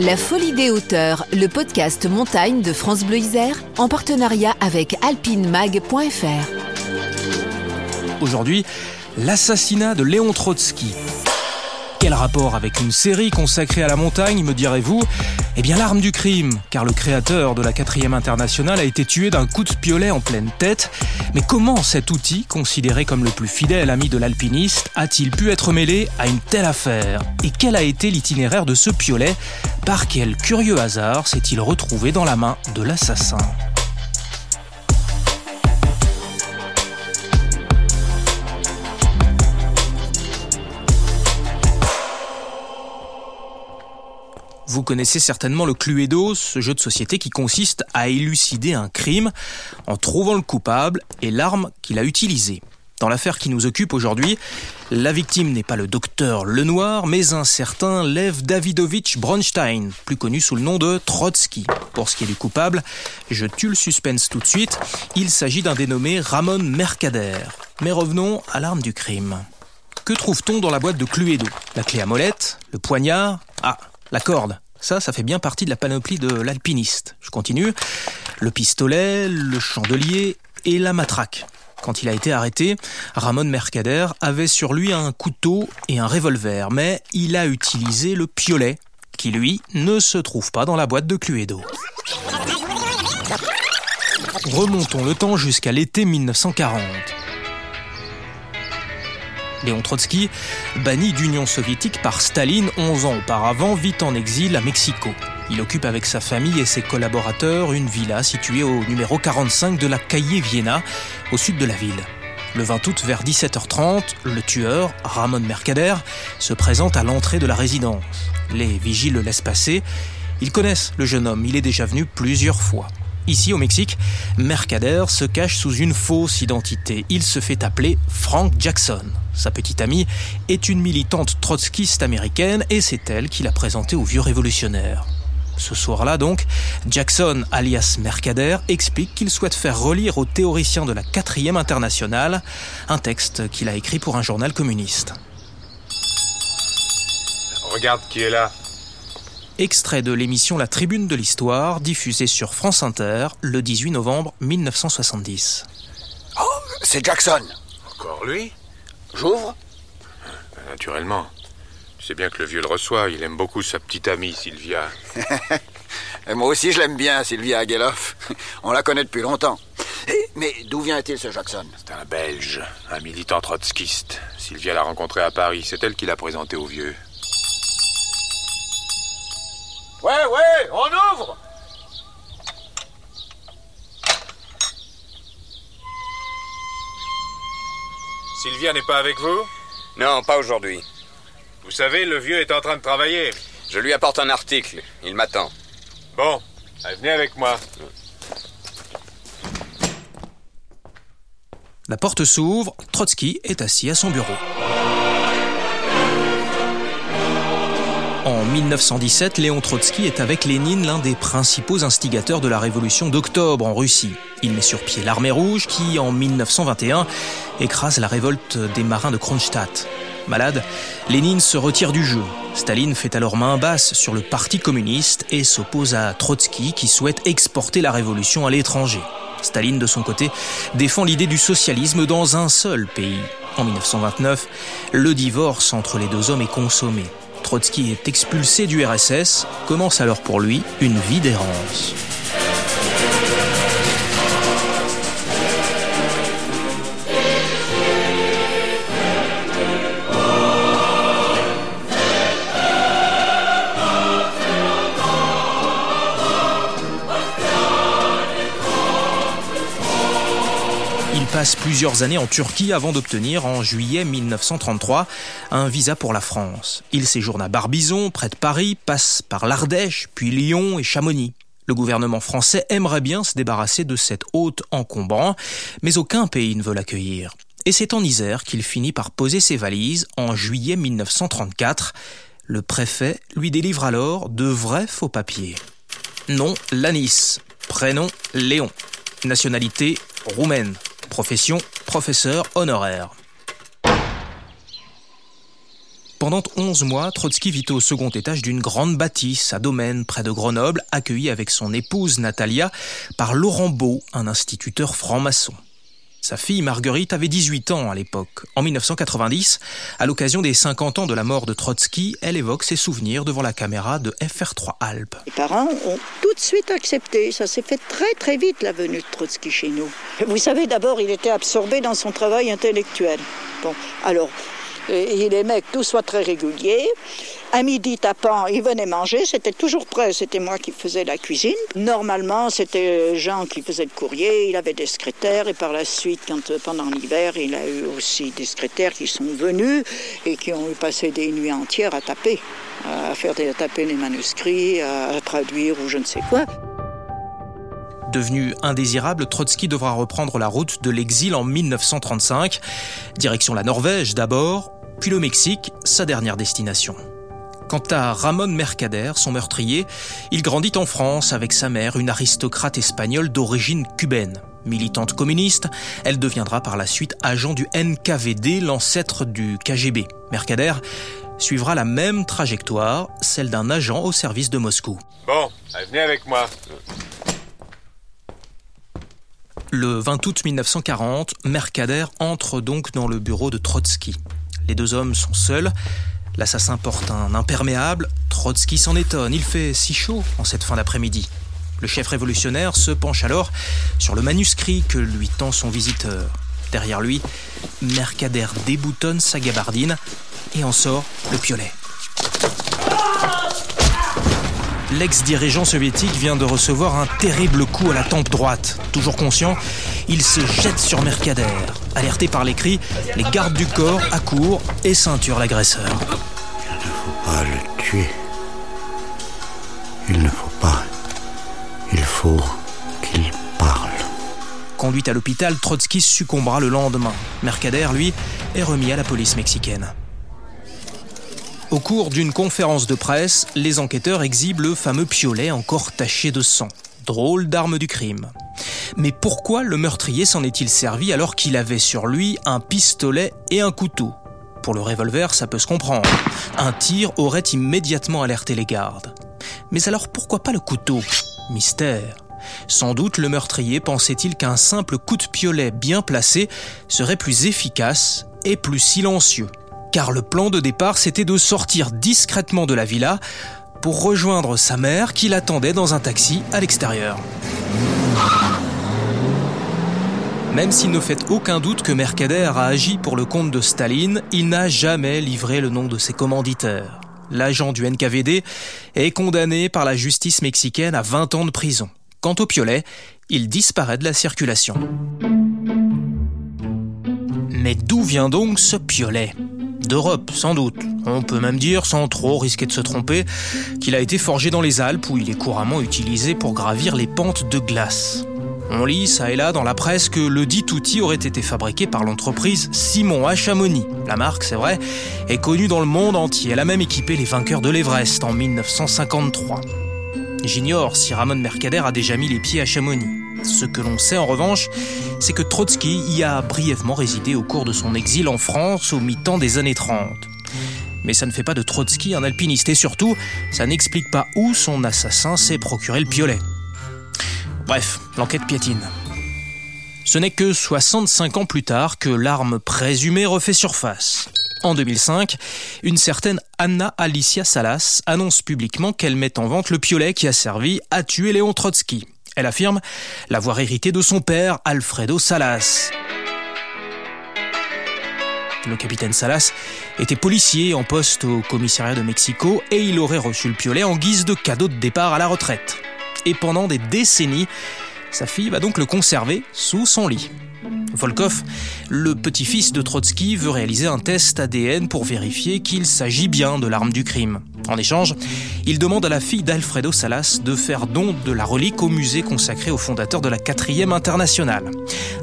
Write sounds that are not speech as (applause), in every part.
La Folie des hauteurs, le podcast montagne de France Bleu Isère, en partenariat avec alpinemag.fr. Aujourd'hui, l'assassinat de Léon Trotsky. Quel rapport avec une série consacrée à la montagne, me direz-vous? Eh bien l'arme du crime, car le créateur de la 4 internationale a été tué d'un coup de piolet en pleine tête. Mais comment cet outil, considéré comme le plus fidèle ami de l'alpiniste, a-t-il pu être mêlé à une telle affaire? Et quel a été l'itinéraire de ce piolet? Par quel curieux hasard s'est-il retrouvé dans la main de l'assassin? Vous connaissez certainement le Cluedo, ce jeu de société qui consiste à élucider un crime en trouvant le coupable et l'arme qu'il a utilisée. Dans l'affaire qui nous occupe aujourd'hui, la victime n'est pas le docteur Lenoir, mais un certain Lev Davidovich Bronstein, plus connu sous le nom de Trotsky. Pour ce qui est du coupable, je tue le suspense tout de suite, il s'agit d'un dénommé Ramon Mercader. Mais revenons à l'arme du crime. Que trouve-t-on dans la boîte de Cluedo? La clé à molette? Le poignard? Ah, la corde. Ça, ça fait bien partie de la panoplie de l'alpiniste. Je continue. Le pistolet, le chandelier et la matraque. Quand il a été arrêté, Ramon Mercader avait sur lui un couteau et un revolver, mais il a utilisé le piolet, qui lui ne se trouve pas dans la boîte de Cluedo. Remontons le temps jusqu'à l'été 1940. Léon Trotsky, banni d'Union soviétique par Staline 11 ans auparavant, vit en exil à Mexico. Il occupe avec sa famille et ses collaborateurs une villa située au numéro 45 de la Calle Vienna, au sud de la ville. Le 20 août, vers 17h30, le tueur, Ramon Mercader, se présente à l'entrée de la résidence. Les vigiles le laissent passer. Ils connaissent le jeune homme, il est déjà venu plusieurs fois. Ici au Mexique, Mercader se cache sous une fausse identité. Il se fait appeler Frank Jackson. Sa petite amie est une militante trotskiste américaine et c'est elle qui l'a présenté au vieux révolutionnaire. Ce soir-là donc, Jackson, alias Mercader, explique qu'il souhaite faire relire aux théoriciens de la quatrième internationale un texte qu'il a écrit pour un journal communiste. Regarde qui est là. Extrait de l'émission La Tribune de l'Histoire, diffusée sur France Inter le 18 novembre 1970. Oh, c'est Jackson. Encore lui? J'ouvre Naturellement. Tu sais bien que le vieux le reçoit, il aime beaucoup sa petite amie Sylvia. Et (laughs) moi aussi, je l'aime bien, Sylvia Ageloff. (laughs) On la connaît depuis longtemps. Eh, mais d'où vient-il, ce Jackson? C'est un Belge, un militant trotskiste. Sylvia l'a rencontré à Paris, c'est elle qui l'a présenté au vieux. Ouais, ouais, on ouvre Sylvia n'est pas avec vous? Non, pas aujourd'hui. Vous savez, le vieux est en train de travailler. Je lui apporte un article. Il m'attend. Bon, allez, venez avec moi. La porte s'ouvre, Trotsky est assis à son bureau. 1917, Léon Trotsky est avec Lénine l'un des principaux instigateurs de la révolution d'octobre en Russie. Il met sur pied l'armée rouge qui, en 1921, écrase la révolte des marins de Kronstadt. Malade, Lénine se retire du jeu. Staline fait alors main basse sur le Parti communiste et s'oppose à Trotsky qui souhaite exporter la révolution à l'étranger. Staline, de son côté, défend l'idée du socialisme dans un seul pays. En 1929, le divorce entre les deux hommes est consommé. Trotsky est expulsé du RSS, commence alors pour lui une vie d'errance. Passe plusieurs années en Turquie avant d'obtenir, en juillet 1933, un visa pour la France. Il séjourne à Barbizon, près de Paris, passe par l'Ardèche, puis Lyon et Chamonix. Le gouvernement français aimerait bien se débarrasser de cette hôte encombrant, mais aucun pays ne veut l'accueillir. Et c'est en Isère qu'il finit par poser ses valises en juillet 1934. Le préfet lui délivre alors de vrais faux papiers. Nom Lanis, prénom Léon, nationalité roumaine, profession professeur honoraire. Pendant 11 mois, Trotsky vit au second étage d'une grande bâtisse à Domaine, près de Grenoble, accueilli avec son épouse Natalia par Laurent Beau, un instituteur franc-maçon. Sa fille Marguerite avait 18 ans à l'époque. En 1990, à l'occasion des 50 ans de la mort de Trotsky, elle évoque ses souvenirs devant la caméra de FR3 Alpes. Les parents ont tout de suite accepté. Ça s'est fait très très vite la venue de Trotsky chez nous. Vous savez, d'abord, il était absorbé dans son travail intellectuel. Bon, alors, il aimait que tout soit très régulier. À midi tapant, il venait manger, c'était toujours prêt, c'était moi qui faisais la cuisine. Normalement, c'était Jean qui faisait le courrier, il avait des secrétaires et par la suite, quand, euh, pendant l'hiver, il a eu aussi des secrétaires qui sont venus et qui ont eu passé des nuits entières à taper, à faire à taper les manuscrits, à traduire ou je ne sais quoi. Devenu indésirable, Trotsky devra reprendre la route de l'exil en 1935, direction la Norvège d'abord, puis le Mexique, sa dernière destination. Quant à Ramon Mercader, son meurtrier, il grandit en France avec sa mère, une aristocrate espagnole d'origine cubaine. Militante communiste, elle deviendra par la suite agent du NKVD, l'ancêtre du KGB. Mercader suivra la même trajectoire, celle d'un agent au service de Moscou. Bon, venez avec moi. Le 20 août 1940, Mercader entre donc dans le bureau de Trotsky. Les deux hommes sont seuls. L'assassin porte un imperméable. Trotsky s'en étonne. Il fait si chaud en cette fin d'après-midi. Le chef révolutionnaire se penche alors sur le manuscrit que lui tend son visiteur. Derrière lui, Mercader déboutonne sa gabardine et en sort le piolet. L'ex-dirigeant soviétique vient de recevoir un terrible coup à la tempe droite. Toujours conscient, il se jette sur Mercader. Alerté par les cris, les gardes du corps accourent et ceinturent l'agresseur. Il ne faut pas le tuer. Il ne faut pas. Il faut qu'il parle. Conduit à l'hôpital, Trotsky succombera le lendemain. Mercader, lui, est remis à la police mexicaine. Au cours d'une conférence de presse, les enquêteurs exhibent le fameux piolet encore taché de sang. Drôle d'arme du crime. Mais pourquoi le meurtrier s'en est-il servi alors qu'il avait sur lui un pistolet et un couteau? Pour le revolver, ça peut se comprendre. Un tir aurait immédiatement alerté les gardes. Mais alors pourquoi pas le couteau? Mystère. Sans doute le meurtrier pensait-il qu'un simple coup de piolet bien placé serait plus efficace et plus silencieux car le plan de départ c'était de sortir discrètement de la villa pour rejoindre sa mère qui l'attendait dans un taxi à l'extérieur. Même s'il ne fait aucun doute que Mercader a agi pour le compte de Staline, il n'a jamais livré le nom de ses commanditaires. L'agent du NKVD est condamné par la justice mexicaine à 20 ans de prison. Quant au piolet, il disparaît de la circulation. Mais d'où vient donc ce piolet D'Europe, sans doute. On peut même dire, sans trop risquer de se tromper, qu'il a été forgé dans les Alpes où il est couramment utilisé pour gravir les pentes de glace. On lit ça et là dans la presse que le dit outil aurait été fabriqué par l'entreprise Simon à Chamonix. La marque, c'est vrai, est connue dans le monde entier. Elle a même équipé les vainqueurs de l'Everest en 1953. J'ignore si Ramon Mercader a déjà mis les pieds à Chamonix. Ce que l'on sait en revanche, c'est que Trotsky y a brièvement résidé au cours de son exil en France au mi-temps des années 30. Mais ça ne fait pas de Trotsky un alpiniste et surtout, ça n'explique pas où son assassin s'est procuré le piolet. Bref, l'enquête piétine. Ce n'est que 65 ans plus tard que l'arme présumée refait surface. En 2005, une certaine Anna Alicia Salas annonce publiquement qu'elle met en vente le piolet qui a servi à tuer Léon Trotsky. Elle affirme l'avoir hérité de son père, Alfredo Salas. Le capitaine Salas était policier en poste au commissariat de Mexico et il aurait reçu le piolet en guise de cadeau de départ à la retraite. Et pendant des décennies, sa fille va donc le conserver sous son lit. Volkov, le petit-fils de Trotsky, veut réaliser un test ADN pour vérifier qu'il s'agit bien de l'arme du crime. En échange, il demande à la fille d'Alfredo Salas de faire don de la relique au musée consacré au fondateur de la 4e internationale.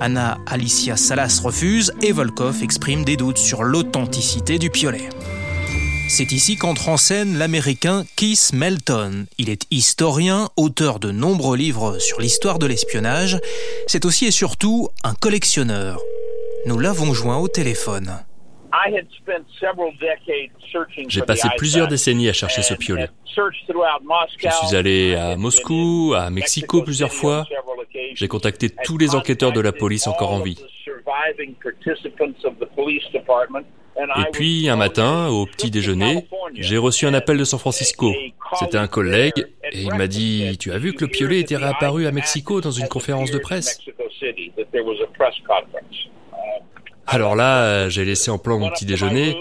Anna Alicia Salas refuse et Volkov exprime des doutes sur l'authenticité du piolet. C'est ici qu'entre en scène l'américain Keith Melton. Il est historien, auteur de nombreux livres sur l'histoire de l'espionnage. C'est aussi et surtout un collectionneur. Nous l'avons joint au téléphone. J'ai passé plusieurs décennies à chercher ce piolet. Je suis allé à Moscou, à Mexico plusieurs fois. J'ai contacté tous les enquêteurs de la police encore en vie. Et puis, un matin, au petit déjeuner, j'ai reçu un appel de San Francisco. C'était un collègue et il m'a dit Tu as vu que le piolet était réapparu à Mexico dans une conférence de presse? Alors là, j'ai laissé en plan mon petit déjeuner,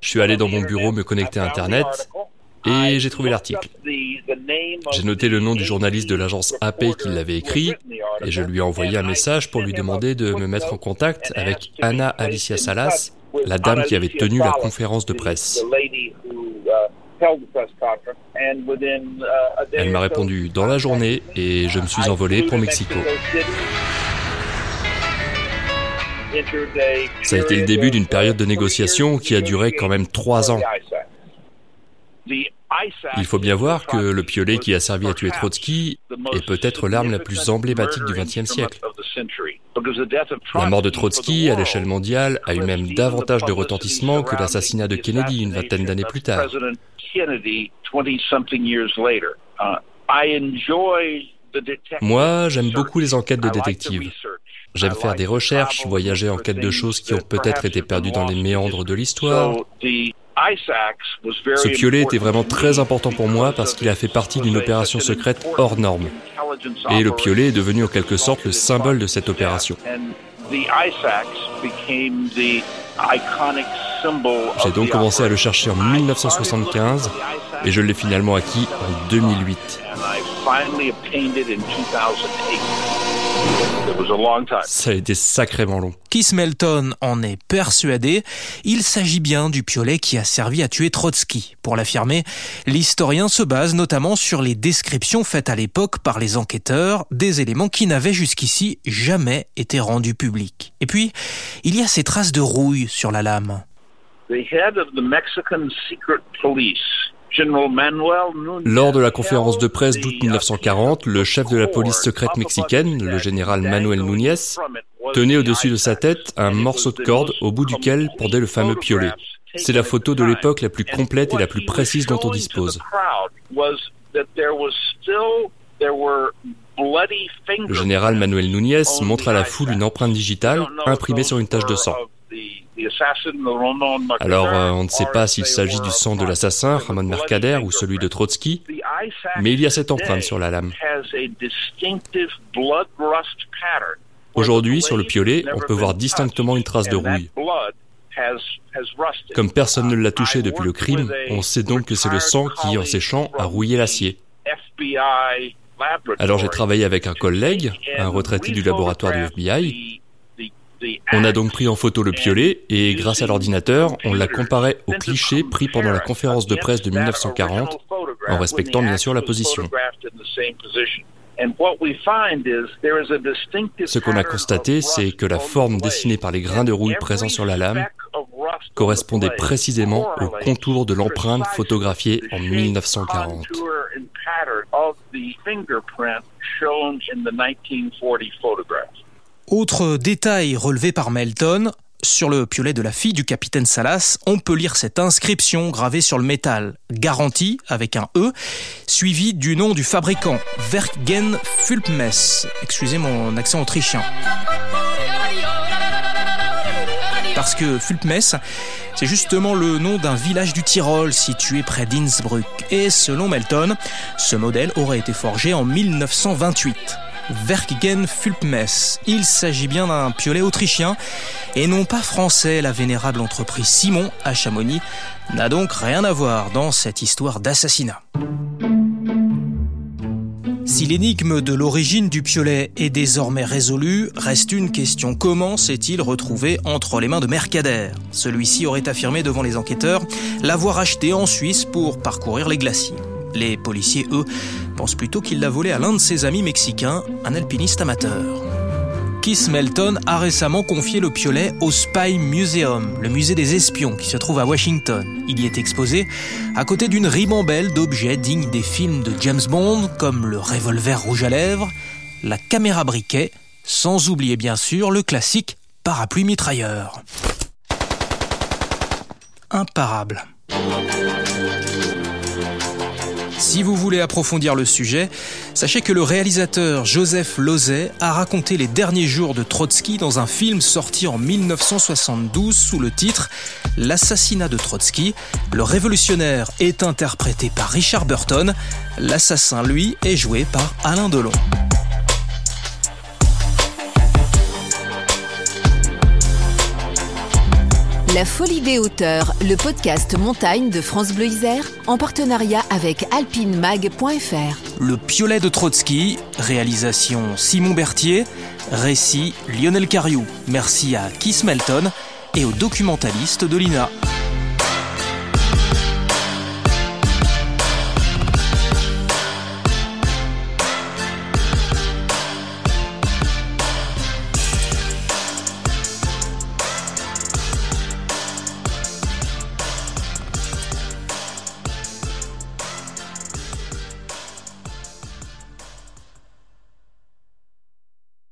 je suis allé dans mon bureau me connecter à Internet et j'ai trouvé l'article. J'ai noté le nom du journaliste de l'agence AP qui l'avait écrit et je lui ai envoyé un message pour lui demander de me mettre en contact avec Anna Alicia Salas, la dame qui avait tenu la conférence de presse. Elle m'a répondu dans la journée et je me suis envolé pour Mexico. Ça a été le début d'une période de négociation qui a duré quand même trois ans. Il faut bien voir que le piolet qui a servi à tuer Trotsky est peut-être l'arme la plus emblématique du XXe siècle. La mort de Trotsky, à l'échelle mondiale, a eu même davantage de retentissement que l'assassinat de Kennedy une vingtaine d'années plus tard. Moi, j'aime beaucoup les enquêtes de détectives. J'aime faire des recherches, voyager en quête de choses qui ont peut-être été perdues dans les méandres de l'histoire. Ce piolet était vraiment très important pour moi parce qu'il a fait partie d'une opération secrète hors norme. Et le piolet est devenu en quelque sorte le symbole de cette opération. J'ai donc commencé à le chercher en 1975 et je l'ai finalement acquis en 2008. Ça a été sacrément long. Keith Melton en est persuadé. Il s'agit bien du piolet qui a servi à tuer Trotsky. Pour l'affirmer, l'historien se base notamment sur les descriptions faites à l'époque par les enquêteurs des éléments qui n'avaient jusqu'ici jamais été rendus publics. Et puis, il y a ces traces de rouille sur la lame. Lors de la conférence de presse d'août 1940, le chef de la police secrète mexicaine, le général Manuel Núñez, tenait au-dessus de sa tête un morceau de corde au bout duquel pendait le fameux piolet. C'est la photo de l'époque la plus complète et la plus précise dont on dispose. Le général Manuel Núñez montre à la foule une empreinte digitale imprimée sur une tache de sang. Alors, euh, on ne sait pas s'il s'agit du sang de l'assassin, Ramon Mercader, ou celui de Trotsky, mais il y a cette empreinte sur la lame. Aujourd'hui, sur le piolet, on peut voir distinctement une trace de rouille. Comme personne ne l'a touché depuis le crime, on sait donc que c'est le sang qui, en séchant, a rouillé l'acier. Alors j'ai travaillé avec un collègue, un retraité du laboratoire du FBI, on a donc pris en photo le piolet et grâce à l'ordinateur, on l'a comparé au cliché pris pendant la conférence de presse de 1940 en respectant bien sûr la position. Ce qu'on a constaté, c'est que la forme dessinée par les grains de rouille présents sur la lame correspondait précisément au contour de l'empreinte photographiée en 1940. Autre détail relevé par Melton, sur le piolet de la fille du capitaine Salas, on peut lire cette inscription gravée sur le métal, garantie avec un E, suivi du nom du fabricant, Werkgen Fulpmess. Excusez mon accent autrichien. Parce que Fulpmess, c'est justement le nom d'un village du Tyrol situé près d'Innsbruck. Et selon Melton, ce modèle aurait été forgé en 1928. Werkgen Fulpmess. Il s'agit bien d'un piolet autrichien et non pas français. La vénérable entreprise Simon à Chamonix n'a donc rien à voir dans cette histoire d'assassinat. Si l'énigme de l'origine du piolet est désormais résolue, reste une question. Comment s'est-il retrouvé entre les mains de Mercader? Celui-ci aurait affirmé devant les enquêteurs l'avoir acheté en Suisse pour parcourir les glaciers. Les policiers, eux, pensent plutôt qu'il l'a volé à l'un de ses amis mexicains, un alpiniste amateur. Keith Melton a récemment confié le piolet au Spy Museum, le musée des espions qui se trouve à Washington. Il y est exposé à côté d'une ribambelle d'objets dignes des films de James Bond, comme le revolver rouge à lèvres, la caméra briquet, sans oublier bien sûr le classique parapluie mitrailleur. imparable. Si vous voulez approfondir le sujet, sachez que le réalisateur Joseph Lozay a raconté les derniers jours de Trotsky dans un film sorti en 1972 sous le titre L'assassinat de Trotsky. Le révolutionnaire est interprété par Richard Burton, l'assassin lui est joué par Alain Delon. La Folie des hauteurs, le podcast montagne de France Bleu Isère, en partenariat avec alpinemag.fr. Le piolet de Trotsky, réalisation Simon Berthier, récit Lionel Cariou. Merci à Keith Melton et aux documentalistes de l'INA.